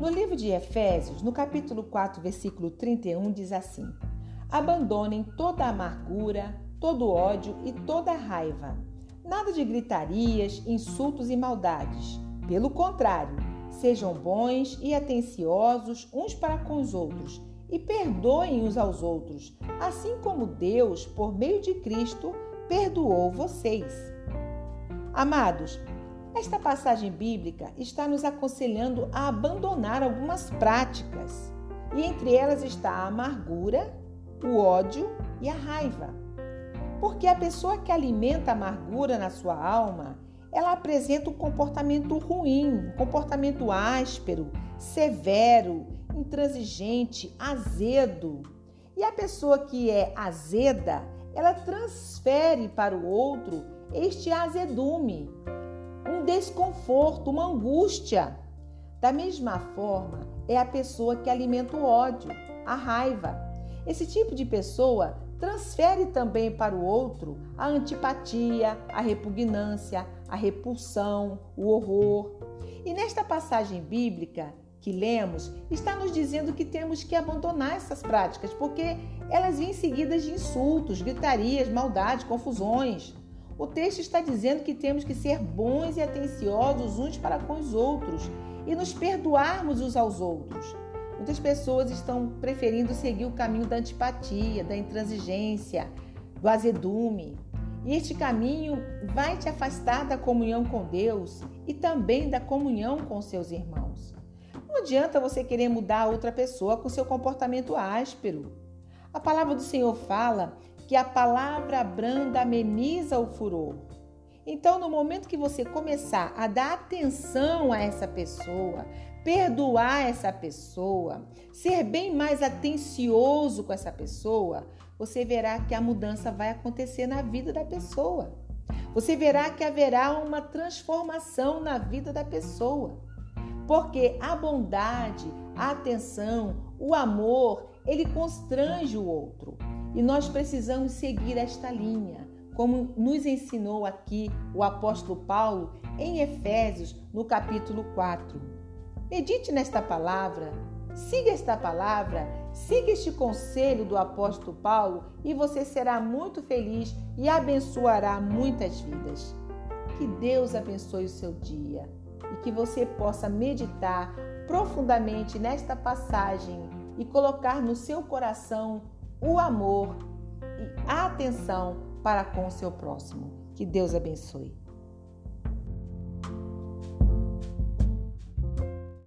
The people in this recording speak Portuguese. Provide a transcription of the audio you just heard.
No livro de Efésios, no capítulo 4, versículo 31, diz assim: Abandonem toda amargura, todo ódio e toda raiva. Nada de gritarias, insultos e maldades. Pelo contrário, sejam bons e atenciosos uns para com os outros e perdoem uns aos outros, assim como Deus, por meio de Cristo, perdoou vocês. Amados, esta passagem bíblica está nos aconselhando a abandonar algumas práticas, e entre elas está a amargura, o ódio e a raiva. Porque a pessoa que alimenta a amargura na sua alma, ela apresenta um comportamento ruim, um comportamento áspero, severo, intransigente, azedo. E a pessoa que é azeda, ela transfere para o outro este azedume, um desconforto, uma angústia. Da mesma forma, é a pessoa que alimenta o ódio, a raiva. Esse tipo de pessoa transfere também para o outro a antipatia, a repugnância, a repulsão, o horror. E nesta passagem bíblica que lemos, está nos dizendo que temos que abandonar essas práticas, porque elas vêm seguidas de insultos, gritarias, maldade, confusões. O texto está dizendo que temos que ser bons e atenciosos uns para com os outros e nos perdoarmos uns aos outros. Muitas pessoas estão preferindo seguir o caminho da antipatia, da intransigência, do azedume. E este caminho vai te afastar da comunhão com Deus e também da comunhão com seus irmãos. Não adianta você querer mudar outra pessoa com seu comportamento áspero. A palavra do Senhor fala que a palavra branda ameniza o furor. Então, no momento que você começar a dar atenção a essa pessoa, perdoar essa pessoa, ser bem mais atencioso com essa pessoa, você verá que a mudança vai acontecer na vida da pessoa. Você verá que haverá uma transformação na vida da pessoa. Porque a bondade, a atenção, o amor, ele constrange o outro. E nós precisamos seguir esta linha, como nos ensinou aqui o apóstolo Paulo em Efésios, no capítulo 4. Medite nesta palavra, siga esta palavra, siga este conselho do apóstolo Paulo e você será muito feliz e abençoará muitas vidas. Que Deus abençoe o seu dia e que você possa meditar profundamente nesta passagem e colocar no seu coração o amor e a atenção para com o seu próximo. Que Deus abençoe.